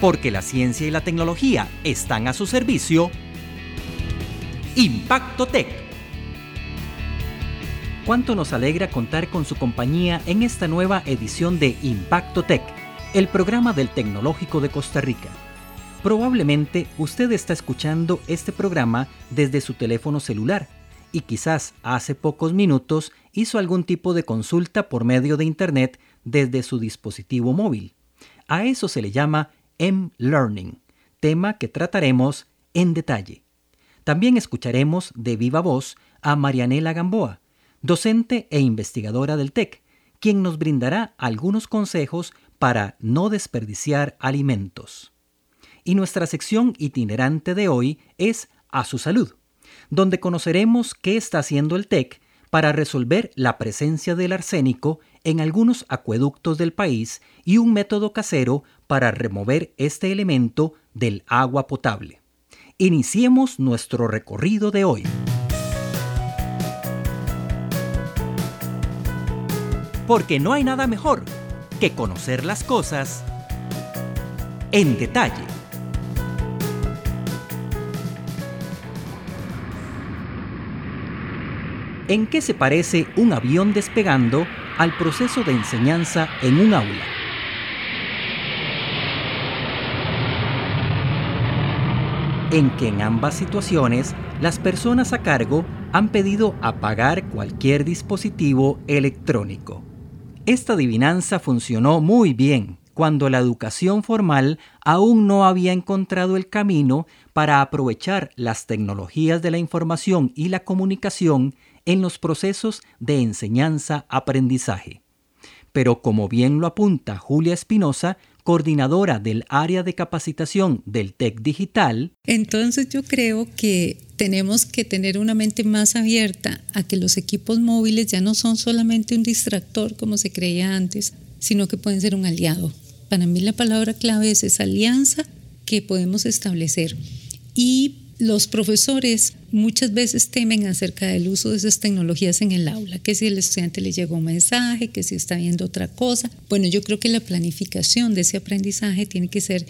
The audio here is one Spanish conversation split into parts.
Porque la ciencia y la tecnología están a su servicio. Impacto Tech. Cuánto nos alegra contar con su compañía en esta nueva edición de Impacto Tech, el programa del Tecnológico de Costa Rica. Probablemente usted está escuchando este programa desde su teléfono celular y quizás hace pocos minutos hizo algún tipo de consulta por medio de Internet desde su dispositivo móvil. A eso se le llama M-Learning, tema que trataremos en detalle. También escucharemos de viva voz a Marianela Gamboa, docente e investigadora del TEC, quien nos brindará algunos consejos para no desperdiciar alimentos. Y nuestra sección itinerante de hoy es A su salud, donde conoceremos qué está haciendo el TEC para resolver la presencia del arsénico en algunos acueductos del país y un método casero para remover este elemento del agua potable. Iniciemos nuestro recorrido de hoy. Porque no hay nada mejor que conocer las cosas en detalle. ¿En qué se parece un avión despegando al proceso de enseñanza en un aula? En que en ambas situaciones las personas a cargo han pedido apagar cualquier dispositivo electrónico. Esta adivinanza funcionó muy bien cuando la educación formal aún no había encontrado el camino para aprovechar las tecnologías de la información y la comunicación en los procesos de enseñanza-aprendizaje. Pero como bien lo apunta Julia Espinosa, coordinadora del área de capacitación del TEC Digital. Entonces yo creo que tenemos que tener una mente más abierta a que los equipos móviles ya no son solamente un distractor como se creía antes, sino que pueden ser un aliado. Para mí la palabra clave es esa alianza que podemos establecer. Y los profesores muchas veces temen acerca del uso de esas tecnologías en el aula, que si el estudiante le llegó un mensaje, que si está viendo otra cosa. Bueno, yo creo que la planificación de ese aprendizaje tiene que ser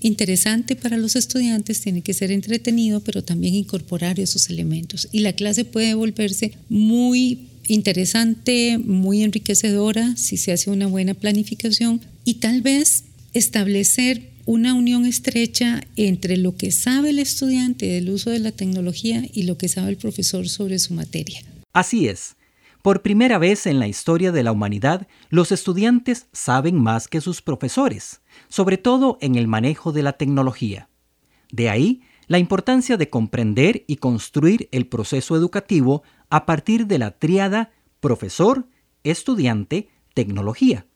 interesante para los estudiantes, tiene que ser entretenido, pero también incorporar esos elementos. Y la clase puede volverse muy interesante, muy enriquecedora si se hace una buena planificación y tal vez establecer una unión estrecha entre lo que sabe el estudiante del uso de la tecnología y lo que sabe el profesor sobre su materia. Así es. Por primera vez en la historia de la humanidad, los estudiantes saben más que sus profesores, sobre todo en el manejo de la tecnología. De ahí la importancia de comprender y construir el proceso educativo a partir de la tríada profesor, estudiante, tecnología.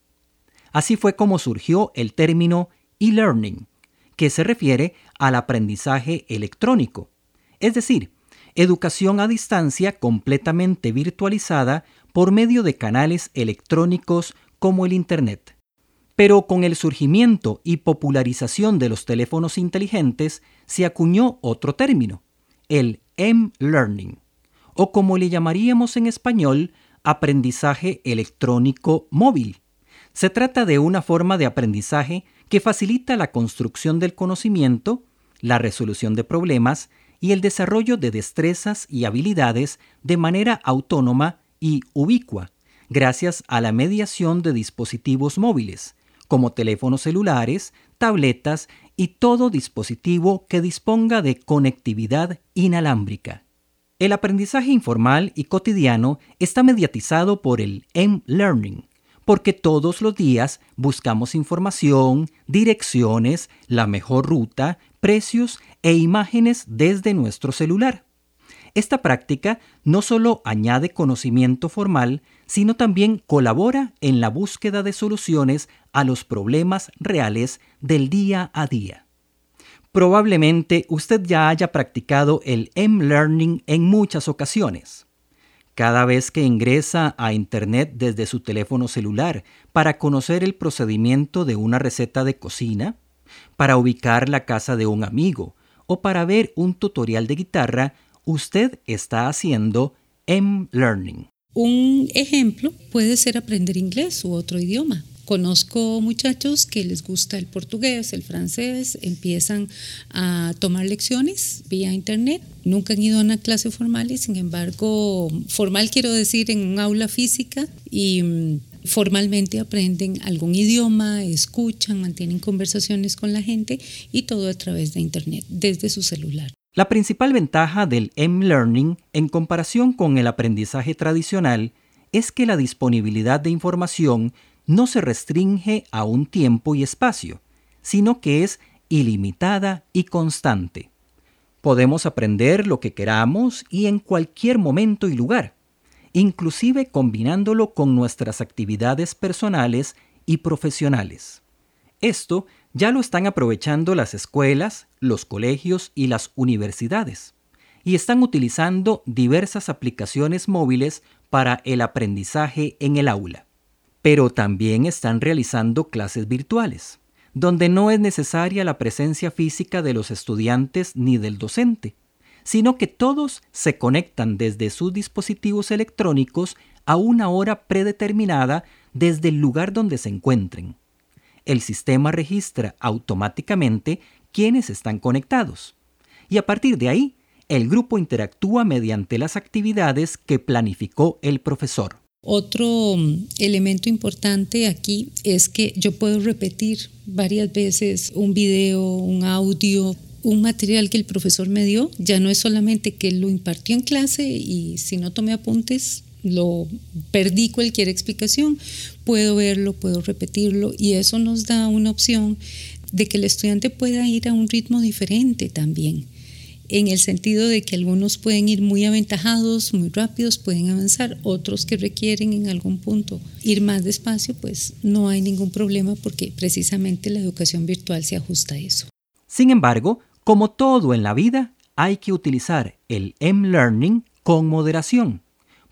Así fue como surgió el término e-learning, que se refiere al aprendizaje electrónico, es decir, educación a distancia completamente virtualizada por medio de canales electrónicos como el Internet. Pero con el surgimiento y popularización de los teléfonos inteligentes se acuñó otro término, el M-Learning, o como le llamaríamos en español, aprendizaje electrónico móvil. Se trata de una forma de aprendizaje que facilita la construcción del conocimiento, la resolución de problemas y el desarrollo de destrezas y habilidades de manera autónoma y ubicua, gracias a la mediación de dispositivos móviles, como teléfonos celulares, tabletas y todo dispositivo que disponga de conectividad inalámbrica. El aprendizaje informal y cotidiano está mediatizado por el M-Learning, porque todos los días buscamos información, direcciones, la mejor ruta, precios e imágenes desde nuestro celular. Esta práctica no solo añade conocimiento formal, sino también colabora en la búsqueda de soluciones a los problemas reales del día a día. Probablemente usted ya haya practicado el M-Learning en muchas ocasiones cada vez que ingresa a Internet desde su teléfono celular para conocer el procedimiento de una receta de cocina, para ubicar la casa de un amigo o para ver un tutorial de guitarra, usted está haciendo M-Learning. Un ejemplo puede ser aprender inglés u otro idioma. Conozco muchachos que les gusta el portugués, el francés, empiezan a tomar lecciones vía internet. Nunca han ido a una clase formal y sin embargo, formal quiero decir en un aula física y mm, formalmente aprenden algún idioma, escuchan, mantienen conversaciones con la gente y todo a través de internet, desde su celular. La principal ventaja del M-Learning en comparación con el aprendizaje tradicional es que la disponibilidad de información no se restringe a un tiempo y espacio, sino que es ilimitada y constante. Podemos aprender lo que queramos y en cualquier momento y lugar, inclusive combinándolo con nuestras actividades personales y profesionales. Esto ya lo están aprovechando las escuelas, los colegios y las universidades, y están utilizando diversas aplicaciones móviles para el aprendizaje en el aula pero también están realizando clases virtuales, donde no es necesaria la presencia física de los estudiantes ni del docente, sino que todos se conectan desde sus dispositivos electrónicos a una hora predeterminada desde el lugar donde se encuentren. El sistema registra automáticamente quiénes están conectados, y a partir de ahí, el grupo interactúa mediante las actividades que planificó el profesor. Otro mm, elemento importante aquí es que yo puedo repetir varias veces un video, un audio, un material que el profesor me dio. Ya no es solamente que lo impartió en clase y si no tomé apuntes, lo perdí cualquier explicación. Puedo verlo, puedo repetirlo y eso nos da una opción de que el estudiante pueda ir a un ritmo diferente también en el sentido de que algunos pueden ir muy aventajados, muy rápidos, pueden avanzar, otros que requieren en algún punto ir más despacio, pues no hay ningún problema porque precisamente la educación virtual se ajusta a eso. Sin embargo, como todo en la vida, hay que utilizar el M-Learning con moderación,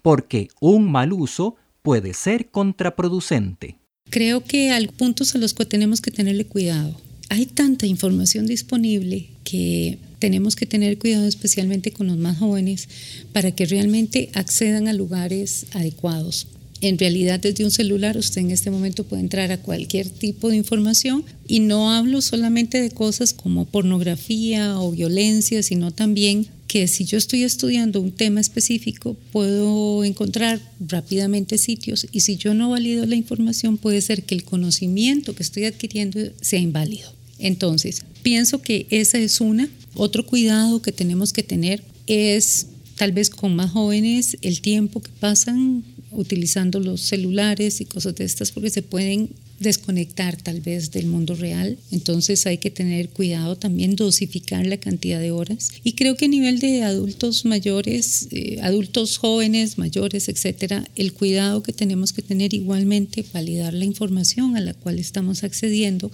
porque un mal uso puede ser contraproducente. Creo que hay puntos a los que tenemos que tenerle cuidado. Hay tanta información disponible que tenemos que tener cuidado especialmente con los más jóvenes para que realmente accedan a lugares adecuados. En realidad desde un celular usted en este momento puede entrar a cualquier tipo de información y no hablo solamente de cosas como pornografía o violencia, sino también que si yo estoy estudiando un tema específico puedo encontrar rápidamente sitios y si yo no valido la información puede ser que el conocimiento que estoy adquiriendo sea inválido. Entonces, pienso que esa es una. Otro cuidado que tenemos que tener es tal vez con más jóvenes el tiempo que pasan utilizando los celulares y cosas de estas porque se pueden desconectar tal vez del mundo real. Entonces hay que tener cuidado también, dosificar la cantidad de horas. Y creo que a nivel de adultos mayores, eh, adultos jóvenes, mayores, etcétera, el cuidado que tenemos que tener igualmente, validar la información a la cual estamos accediendo,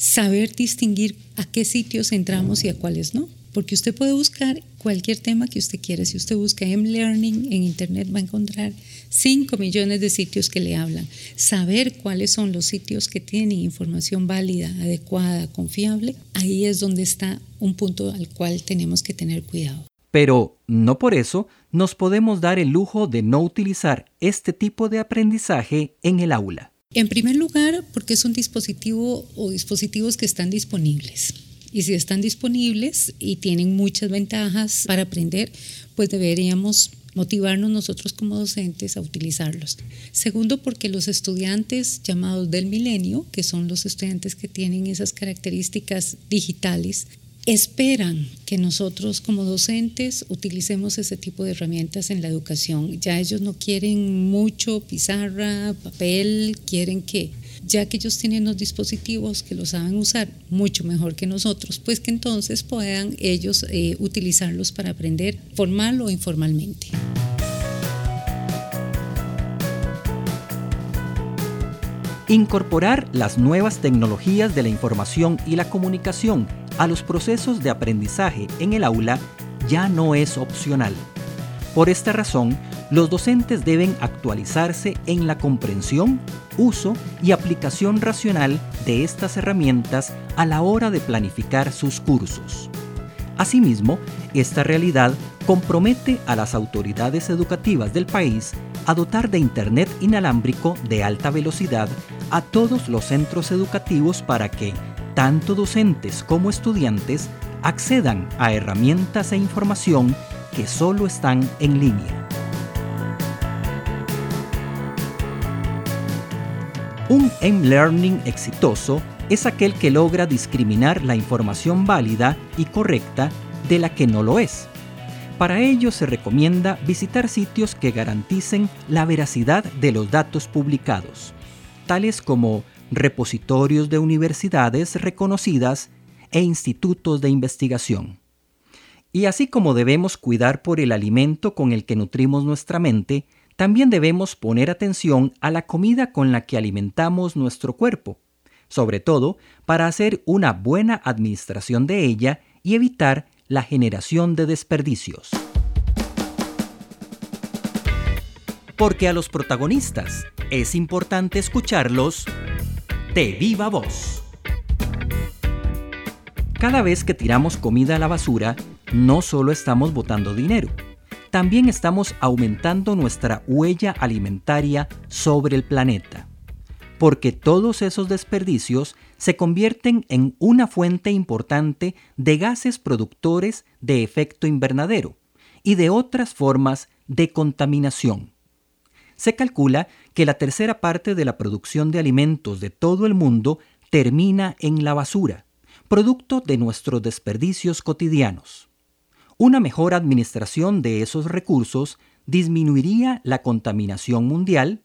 saber distinguir a qué sitios entramos y a cuáles no. Porque usted puede buscar cualquier tema que usted quiera. Si usted busca M-Learning en Internet va a encontrar 5 millones de sitios que le hablan. Saber cuáles son los sitios que tienen información válida, adecuada, confiable, ahí es donde está un punto al cual tenemos que tener cuidado. Pero no por eso nos podemos dar el lujo de no utilizar este tipo de aprendizaje en el aula. En primer lugar, porque es un dispositivo o dispositivos que están disponibles. Y si están disponibles y tienen muchas ventajas para aprender, pues deberíamos motivarnos nosotros como docentes a utilizarlos. Segundo, porque los estudiantes llamados del milenio, que son los estudiantes que tienen esas características digitales, esperan que nosotros como docentes utilicemos ese tipo de herramientas en la educación. Ya ellos no quieren mucho pizarra, papel, quieren que ya que ellos tienen los dispositivos que los saben usar mucho mejor que nosotros, pues que entonces puedan ellos eh, utilizarlos para aprender formal o informalmente. Incorporar las nuevas tecnologías de la información y la comunicación a los procesos de aprendizaje en el aula ya no es opcional. Por esta razón, los docentes deben actualizarse en la comprensión, uso y aplicación racional de estas herramientas a la hora de planificar sus cursos. Asimismo, esta realidad compromete a las autoridades educativas del país a dotar de Internet inalámbrico de alta velocidad a todos los centros educativos para que tanto docentes como estudiantes accedan a herramientas e información que solo están en línea. Un M-Learning exitoso es aquel que logra discriminar la información válida y correcta de la que no lo es. Para ello se recomienda visitar sitios que garanticen la veracidad de los datos publicados, como repositorios de universidades reconocidas e institutos de investigación. Y así como debemos cuidar por el alimento con el que nutrimos nuestra mente, también debemos poner atención a la comida con la que alimentamos nuestro cuerpo, sobre todo para hacer una buena administración de ella y evitar la generación de desperdicios. Porque a los protagonistas es importante escucharlos de viva voz. Cada vez que tiramos comida a la basura, no solo estamos botando dinero, también estamos aumentando nuestra huella alimentaria sobre el planeta, porque todos esos desperdicios se convierten en una fuente importante de gases productores de efecto invernadero y de otras formas de contaminación. Se calcula que la tercera parte de la producción de alimentos de todo el mundo termina en la basura, producto de nuestros desperdicios cotidianos. Una mejor administración de esos recursos disminuiría la contaminación mundial,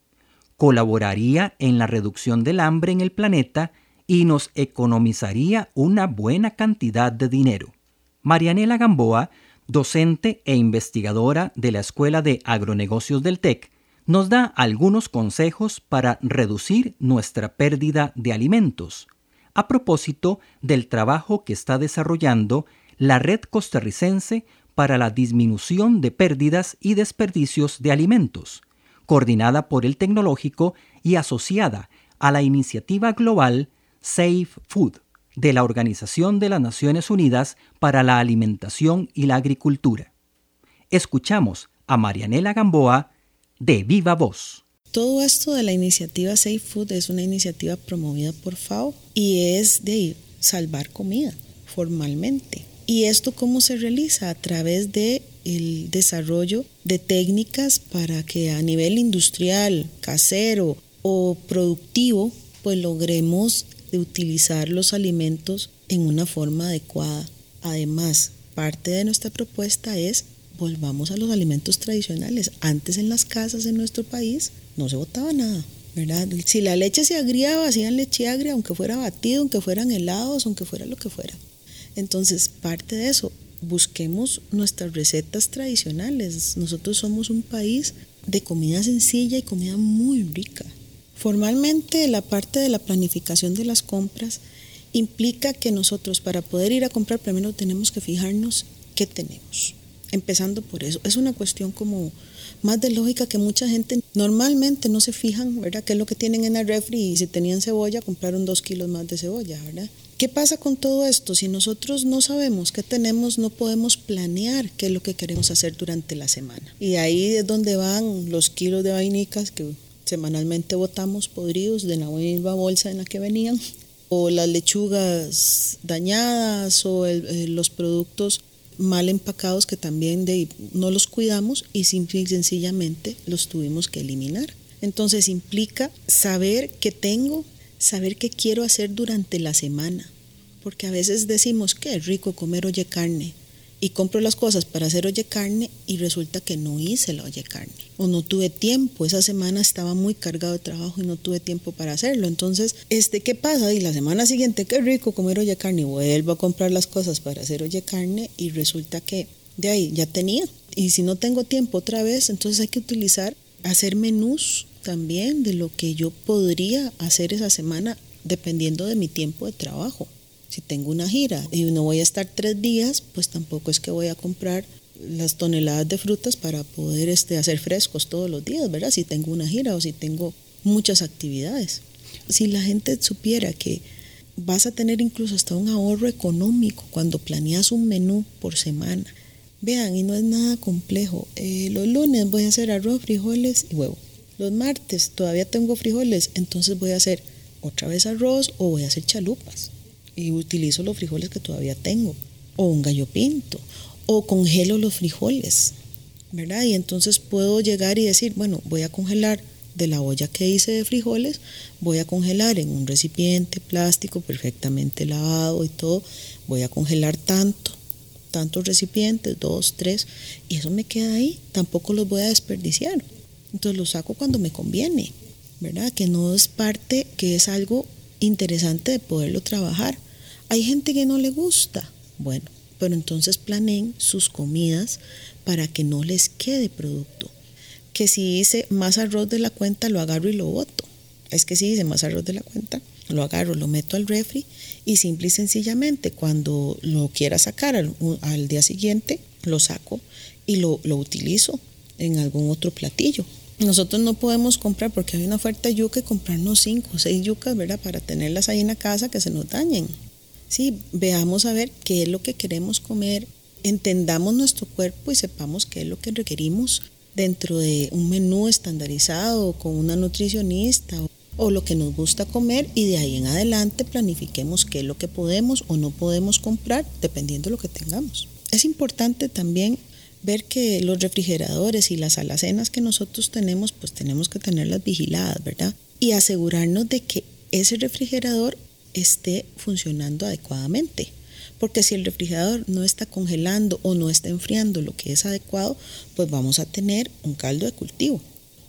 colaboraría en la reducción del hambre en el planeta y nos economizaría una buena cantidad de dinero. Marianela Gamboa, docente e investigadora de la Escuela de Agronegocios del TEC, nos da algunos consejos para reducir nuestra pérdida de alimentos, a propósito del trabajo que está desarrollando la Red Costarricense para la Disminución de Pérdidas y Desperdicios de Alimentos, coordinada por el Tecnológico y asociada a la iniciativa global Safe Food de la Organización de las Naciones Unidas para la Alimentación y la Agricultura. Escuchamos a Marianela Gamboa, de viva voz. Todo esto de la iniciativa Safe Food es una iniciativa promovida por FAO y es de salvar comida formalmente. ¿Y esto cómo se realiza? A través de el desarrollo de técnicas para que a nivel industrial, casero o productivo, pues logremos de utilizar los alimentos en una forma adecuada. Además, parte de nuestra propuesta es volvamos a los alimentos tradicionales. Antes en las casas en nuestro país no se botaba nada, ¿verdad? Si la leche se agriaba, hacían leche agria, aunque fuera batido, aunque fueran helados, aunque fuera lo que fuera. Entonces, parte de eso, busquemos nuestras recetas tradicionales. Nosotros somos un país de comida sencilla y comida muy rica. Formalmente, la parte de la planificación de las compras implica que nosotros para poder ir a comprar primero tenemos que fijarnos qué tenemos empezando por eso. Es una cuestión como más de lógica que mucha gente normalmente no se fijan, ¿verdad? ¿Qué es lo que tienen en la refri? Y si tenían cebolla, compraron dos kilos más de cebolla, ¿verdad? ¿Qué pasa con todo esto? Si nosotros no sabemos qué tenemos, no podemos planear qué es lo que queremos hacer durante la semana. Y ahí es donde van los kilos de vainicas que semanalmente botamos podridos de la misma bolsa en la que venían, o las lechugas dañadas, o eh, los productos mal empacados que también de, no los cuidamos y simple y sencillamente los tuvimos que eliminar. Entonces implica saber qué tengo, saber qué quiero hacer durante la semana, porque a veces decimos que rico comer oye carne, y compro las cosas para hacer oye carne y resulta que no hice la oye carne o no tuve tiempo, esa semana estaba muy cargado de trabajo y no tuve tiempo para hacerlo. Entonces, este ¿qué pasa? Y la semana siguiente, qué rico comer oye carne, vuelvo a comprar las cosas para hacer oye carne y resulta que de ahí ya tenía. Y si no tengo tiempo otra vez, entonces hay que utilizar hacer menús también de lo que yo podría hacer esa semana dependiendo de mi tiempo de trabajo. Si tengo una gira y no voy a estar tres días, pues tampoco es que voy a comprar las toneladas de frutas para poder este, hacer frescos todos los días, ¿verdad? Si tengo una gira o si tengo muchas actividades. Si la gente supiera que vas a tener incluso hasta un ahorro económico cuando planeas un menú por semana. Vean, y no es nada complejo. Eh, los lunes voy a hacer arroz, frijoles y huevo. Los martes todavía tengo frijoles, entonces voy a hacer otra vez arroz o voy a hacer chalupas y utilizo los frijoles que todavía tengo o un gallo pinto o congelo los frijoles, ¿verdad? Y entonces puedo llegar y decir, bueno, voy a congelar de la olla que hice de frijoles, voy a congelar en un recipiente plástico perfectamente lavado y todo, voy a congelar tanto, tantos recipientes, dos, tres, y eso me queda ahí, tampoco los voy a desperdiciar. Entonces los saco cuando me conviene, ¿verdad? Que no es parte, que es algo interesante de poderlo trabajar. Hay gente que no le gusta, bueno, pero entonces planeen sus comidas para que no les quede producto que si hice más arroz de la cuenta, lo agarro y lo boto. Es que si hice más arroz de la cuenta, lo agarro, lo meto al refri y simple y sencillamente cuando lo quiera sacar al, día siguiente, lo saco y lo, lo, utilizo en algún otro platillo. Nosotros no podemos comprar porque hay una oferta de yuca y comprarnos cinco o seis yucas, ¿verdad? Para tenerlas ahí en la casa que se nos dañen. Sí, veamos a ver qué es lo que queremos comer, entendamos nuestro cuerpo y sepamos qué es lo que requerimos dentro de un menú estandarizado con una nutricionista o, lo que nos gusta comer y de ahí en adelante planifiquemos qué es lo que podemos o no podemos comprar dependiendo de lo que tengamos. Es importante también ver que los refrigeradores y las alacenas que nosotros tenemos, pues tenemos que tenerlas vigiladas, ¿verdad? Y asegurarnos de que ese refrigerador esté funcionando adecuadamente porque si el refrigerador no está congelando o no está enfriando lo que es adecuado, pues vamos a tener un caldo de cultivo.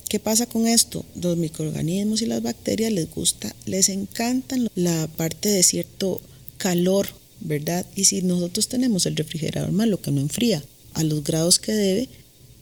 ¿Qué pasa con esto? Los microorganismos y las bacterias les gusta, les encantan la parte de cierto calor, ¿verdad? Y si nosotros tenemos el refrigerador malo que no enfría a los grados que debe,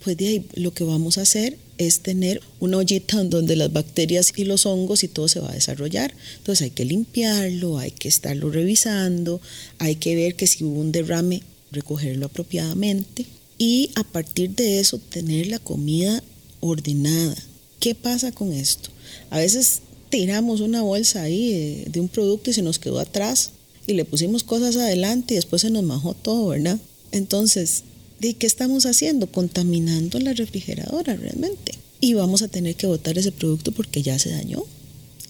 pues de ahí lo que vamos a hacer es tener una ollita donde las bacterias y los hongos y todo se va a desarrollar. Entonces hay que limpiarlo, hay que estarlo revisando, hay que ver que si hubo un derrame, recogerlo apropiadamente y a partir de eso tener la comida ordenada. ¿Qué pasa con esto? A veces tiramos una bolsa ahí de, un producto y se nos quedó atrás y le pusimos cosas adelante y después se nos majó todo, ¿verdad? Entonces, ¿Y qué estamos haciendo? Contaminando la refrigeradora realmente. Y vamos a tener que botar ese producto porque ya se dañó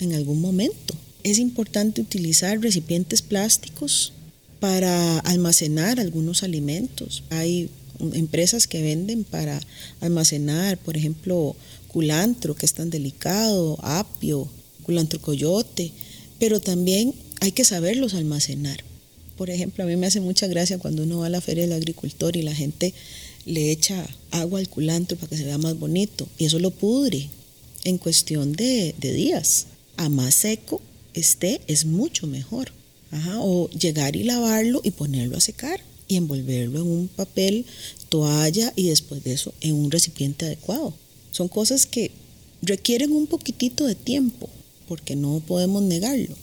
en algún momento. Es importante utilizar recipientes plásticos para almacenar algunos alimentos. Hay empresas que venden para almacenar, por ejemplo, culantro, que es tan delicado, apio, culantro coyote, pero también hay que saberlos almacenar. Por ejemplo, a mí me hace mucha gracia cuando uno va a la feria del agricultor y la gente le echa agua al culantro para que se vea más bonito y eso lo pudre en cuestión de, días. A más seco esté es mucho mejor. o llegar y lavarlo y ponerlo a secar y envolverlo en un papel, toalla y después de eso en un recipiente adecuado. Son cosas que requieren un poquitito de tiempo porque no podemos negarlo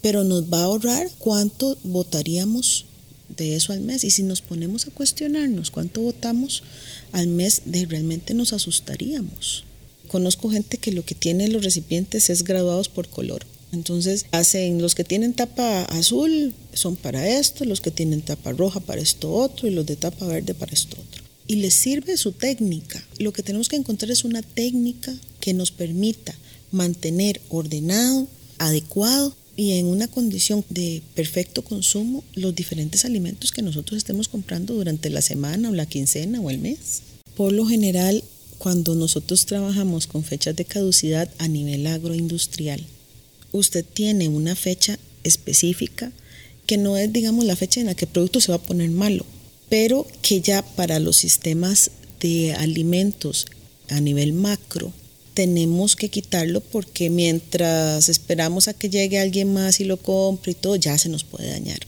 pero nos va a ahorrar cuánto votaríamos de eso al mes. Y si nos ponemos a cuestionarnos cuánto votamos al mes, realmente nos asustaríamos. Conozco gente que lo que tiene los recipientes es graduados por color. Entonces hacen los que tienen tapa azul son para esto, los que tienen tapa roja para esto otro y los de tapa verde para esto otro. Y les sirve su técnica. Lo que tenemos que encontrar es una técnica que nos permita mantener ordenado, adecuado y en una condición de perfecto consumo los diferentes alimentos que nosotros estemos comprando durante la semana o la quincena o el mes. Por lo general, cuando nosotros trabajamos con fechas de caducidad a nivel agroindustrial, usted tiene una fecha específica que no es, digamos, la fecha en la que el producto se va a poner malo, pero que ya para los sistemas de alimentos a nivel macro tenemos que quitarlo porque mientras esperamos a que llegue alguien más y lo compre y todo, ya se nos puede dañar.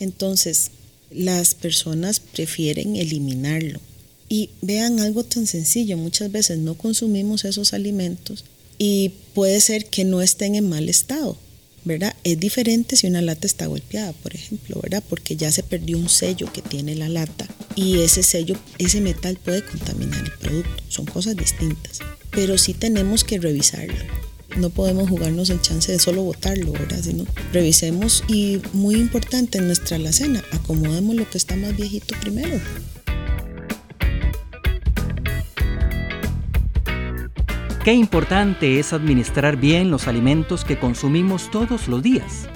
Entonces, las personas prefieren eliminarlo. Y vean algo tan sencillo, muchas veces no consumimos esos alimentos y puede ser que no estén en mal estado, ¿verdad? Es diferente si una lata está golpeada, por ejemplo, ¿verdad? Porque ya se perdió un sello que tiene la lata y ese sello, ese metal puede contaminar el producto, son cosas distintas pero sí tenemos que revisarlo. No podemos jugarnos el chance de solo votarlo, ¿verdad? Sino revisemos y muy importante en nuestra alacena, acomodemos lo que está más viejito primero. Qué importante es administrar bien los alimentos que consumimos todos los días.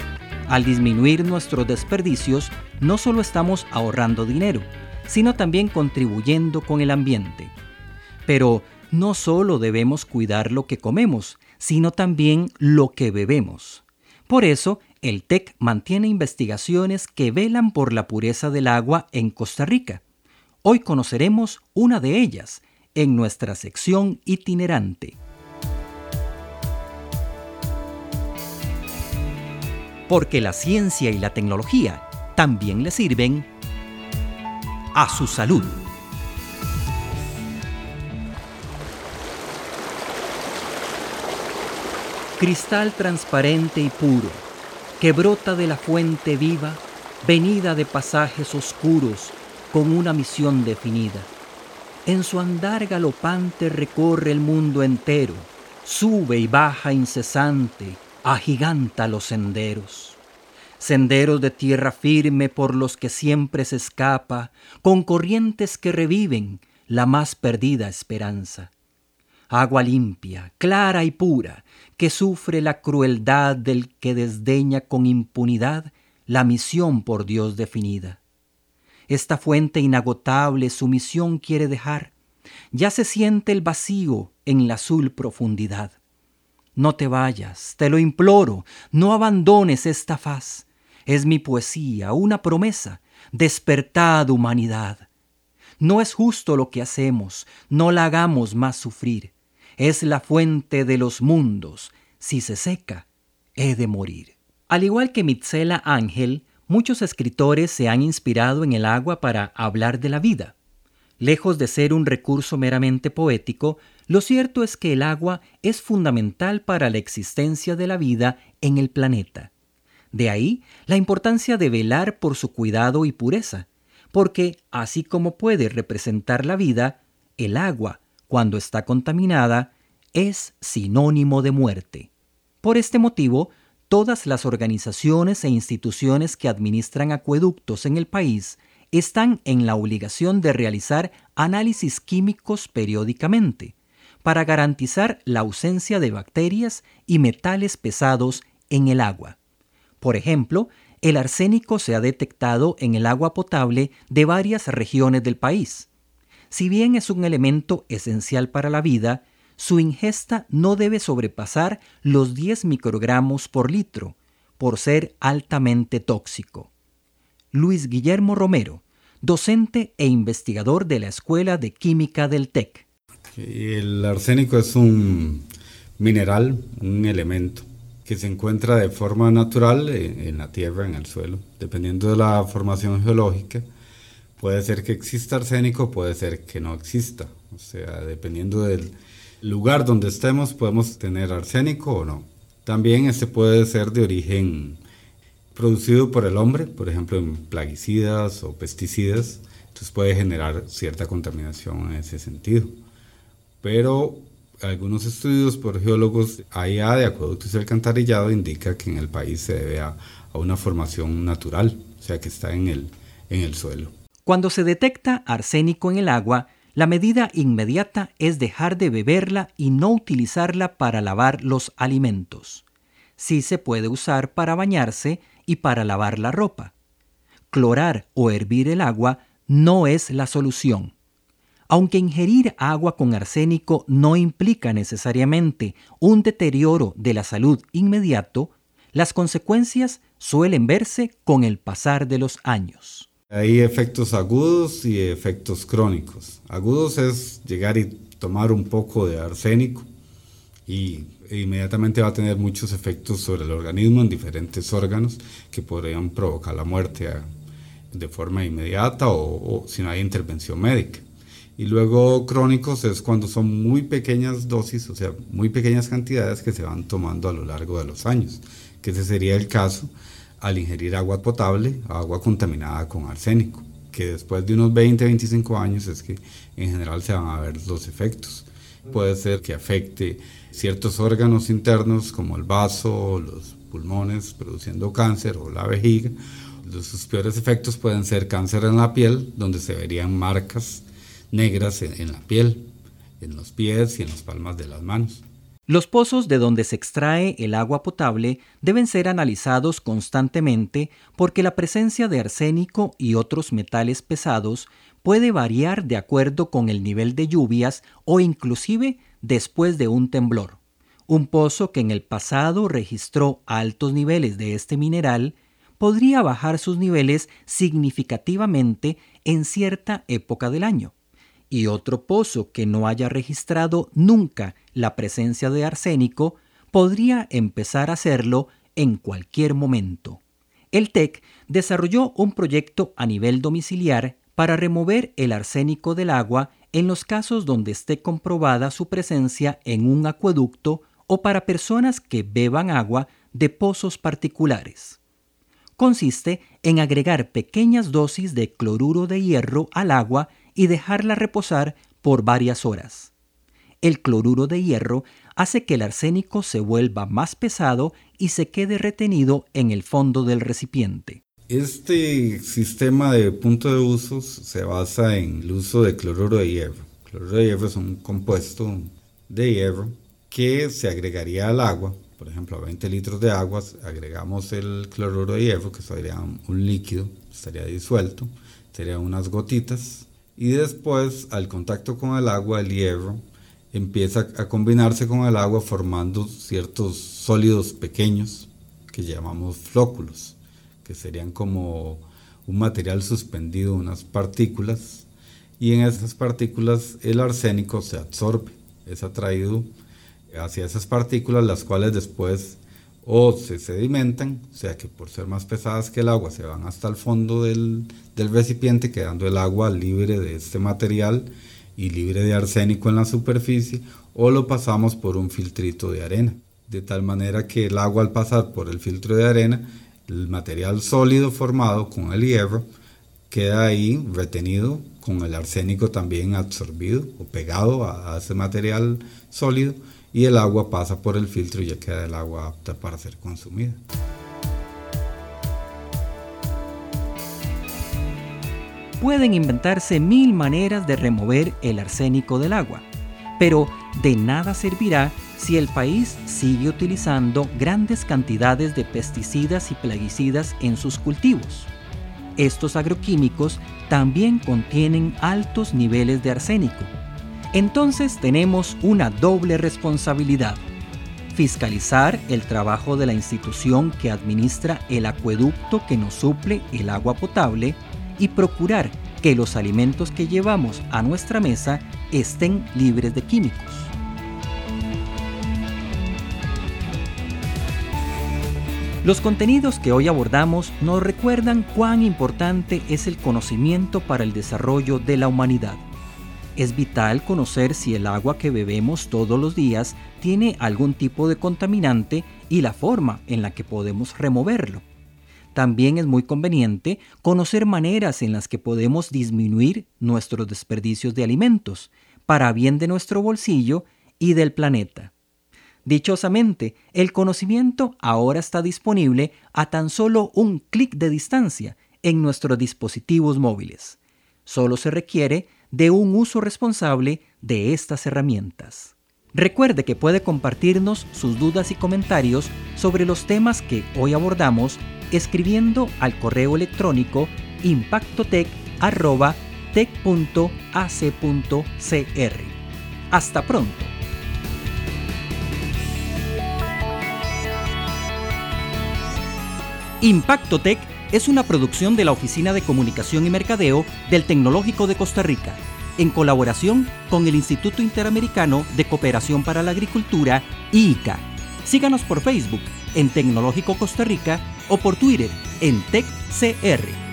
Al disminuir nuestros desperdicios, no solo estamos ahorrando dinero, sino también contribuyendo con el ambiente. Pero no solo debemos cuidar lo que comemos, sino también lo que bebemos. Por eso, el TEC mantiene investigaciones que velan por la pureza del agua en Costa Rica. Hoy conoceremos una de ellas en nuestra sección itinerante. Porque la ciencia y la tecnología también le sirven a su salud. Cristal transparente y puro, que brota de la fuente viva, venida de pasajes oscuros, con una misión definida. En su andar galopante recorre el mundo entero, sube y baja incesante, agiganta los senderos. Senderos de tierra firme por los que siempre se escapa, con corrientes que reviven la más perdida esperanza. Agua limpia, clara y pura, que sufre la crueldad del que desdeña con impunidad la misión por Dios definida. Esta fuente inagotable su misión quiere dejar. Ya se siente el vacío en la azul profundidad. No te vayas, te lo imploro, no abandones esta faz. Es mi poesía, una promesa. Despertad humanidad. No es justo lo que hacemos, no la hagamos más sufrir es la fuente de los mundos. Si se seca, he de morir. Al igual que Mitzela Ángel, muchos escritores se han inspirado en el agua para hablar de la vida. Lejos de ser un recurso meramente poético, lo cierto es que el agua es fundamental para la existencia de la vida en el planeta. De ahí la importancia de velar por su cuidado y pureza, porque así como puede representar la vida, el agua cuando está contaminada, es sinónimo de muerte. Por este motivo, todas las organizaciones e instituciones que administran acueductos en el país están en la obligación de realizar análisis químicos periódicamente para garantizar la ausencia de bacterias y metales pesados en el agua. Por ejemplo, el arsénico se ha detectado en el agua potable de varias regiones del país. Si bien es un elemento esencial para la vida, su ingesta no debe sobrepasar los 10 microgramos por litro, por ser altamente tóxico. Luis Guillermo Romero, docente e investigador de la Escuela de Química del TEC. El arsénico es un mineral, un elemento que se encuentra de forma natural en la tierra, en el suelo, dependiendo de la formación geológica Puede ser que exista arsénico, puede ser que no exista. O sea, dependiendo del lugar donde estemos, podemos tener arsénico o no. También este puede ser de origen producido por el hombre, por ejemplo, en plaguicidas o pesticidas. Entonces puede generar cierta contaminación en ese sentido. Pero algunos estudios por geólogos allá de acueductos y alcantarillado indica que en el país se debe a, a una formación natural, o sea que está en el, en el suelo. Cuando se detecta arsénico en el agua, la medida inmediata es dejar de beberla y no utilizarla para lavar los alimentos. Sí se puede usar para bañarse y para lavar la ropa. Clorar o hervir el agua no es la solución. Aunque ingerir agua con arsénico no implica necesariamente un deterioro de la salud inmediato, las consecuencias suelen verse con el pasar de los años. Hay efectos agudos y efectos crónicos. Agudos es llegar y tomar un poco de arsénico y inmediatamente va a tener muchos efectos sobre el organismo en diferentes órganos que podrían provocar la muerte de forma inmediata o, o si no hay intervención médica. Y luego crónicos es cuando son muy pequeñas dosis, o sea, muy pequeñas cantidades que se van tomando a lo largo de los años, que ese sería el caso al ingerir agua potable, agua contaminada con arsénico, que después de unos 20, 25 años es que en general se van a ver los efectos. Puede ser que afecte ciertos órganos internos como el vaso, los pulmones, produciendo cáncer o la vejiga. Sus peores efectos pueden ser cáncer en la piel, donde se verían marcas negras en, la piel. en los pies y en las palmas de las manos. Los pozos de donde se extrae el agua potable deben ser analizados constantemente porque la presencia de arsénico y otros metales pesados puede variar de acuerdo con el nivel de lluvias o inclusive después de un temblor. Un pozo que en el pasado registró altos niveles de este mineral podría bajar sus niveles significativamente en cierta época del año y otro pozo que no haya registrado nunca la presencia de arsénico podría empezar a hacerlo en cualquier momento. El TEC desarrolló un proyecto a nivel domiciliar para remover el arsénico del agua en los casos donde esté comprobada su presencia en un acueducto o para personas que beban agua de pozos particulares. Consiste en agregar pequeñas dosis de cloruro de hierro al agua y dejarla reposar por varias horas. El cloruro de hierro hace que el arsénico se vuelva más pesado y se quede retenido en el fondo del recipiente. Este sistema de punto de usos se basa en el uso de cloruro de hierro. El cloruro de hierro es un compuesto de hierro que se agregaría al agua. Por ejemplo, a 20 litros de agua agregamos el cloruro de hierro, que sería un líquido, estaría disuelto, serían unas gotitas y después al contacto con el agua el hierro empieza a combinarse con el agua formando ciertos sólidos pequeños que llamamos flóculos, que serían como un material suspendido, unas partículas, y en esas partículas el arsénico se absorbe, es atraído hacia esas partículas, las cuales después o se sedimentan, o sea que por ser más pesadas que el agua se van hasta el fondo del, recipiente, quedando el agua libre de este material y libre de arsénico en la superficie, o lo pasamos por un filtrito de arena. De tal manera que el agua al pasar por el filtro de arena, el material sólido formado con el hierro, queda ahí retenido con el arsénico también absorbido o pegado a ese material sólido y el agua pasa por el filtro y ya queda el agua apta para ser consumida. Pueden inventarse mil maneras de remover el arsénico del agua, pero de nada servirá si el país sigue utilizando grandes cantidades de pesticidas y plaguicidas en sus cultivos. Estos agroquímicos también contienen altos niveles de arsénico entonces tenemos una doble responsabilidad. Fiscalizar el trabajo de la institución que administra el acueducto que nos suple el agua potable y procurar que los alimentos que llevamos a nuestra mesa estén libres de químicos. Los contenidos que hoy abordamos nos recuerdan cuán importante es el conocimiento para el desarrollo de la humanidad. Es vital conocer si el agua que bebemos todos los días tiene algún tipo de contaminante y la forma en la que podemos removerlo. También es muy conveniente conocer maneras en las que podemos disminuir nuestros desperdicios de alimentos, para bien de nuestro bolsillo y del planeta. Dichosamente, el conocimiento ahora está disponible a tan solo un clic de distancia en nuestros dispositivos móviles. Solo se requiere de un uso responsable de estas herramientas. Recuerde que puede compartirnos sus dudas y comentarios sobre los temas que hoy abordamos escribiendo al correo electrónico impactotec.tec.ac.cr. Hasta pronto. Impacto Tech es una producción de la Oficina de Comunicación y Mercadeo del Tecnológico de Costa Rica, en colaboración con el Instituto Interamericano de Cooperación para la Agricultura, IICA. Síganos por Facebook en Tecnológico Costa Rica o por Twitter en TecCR.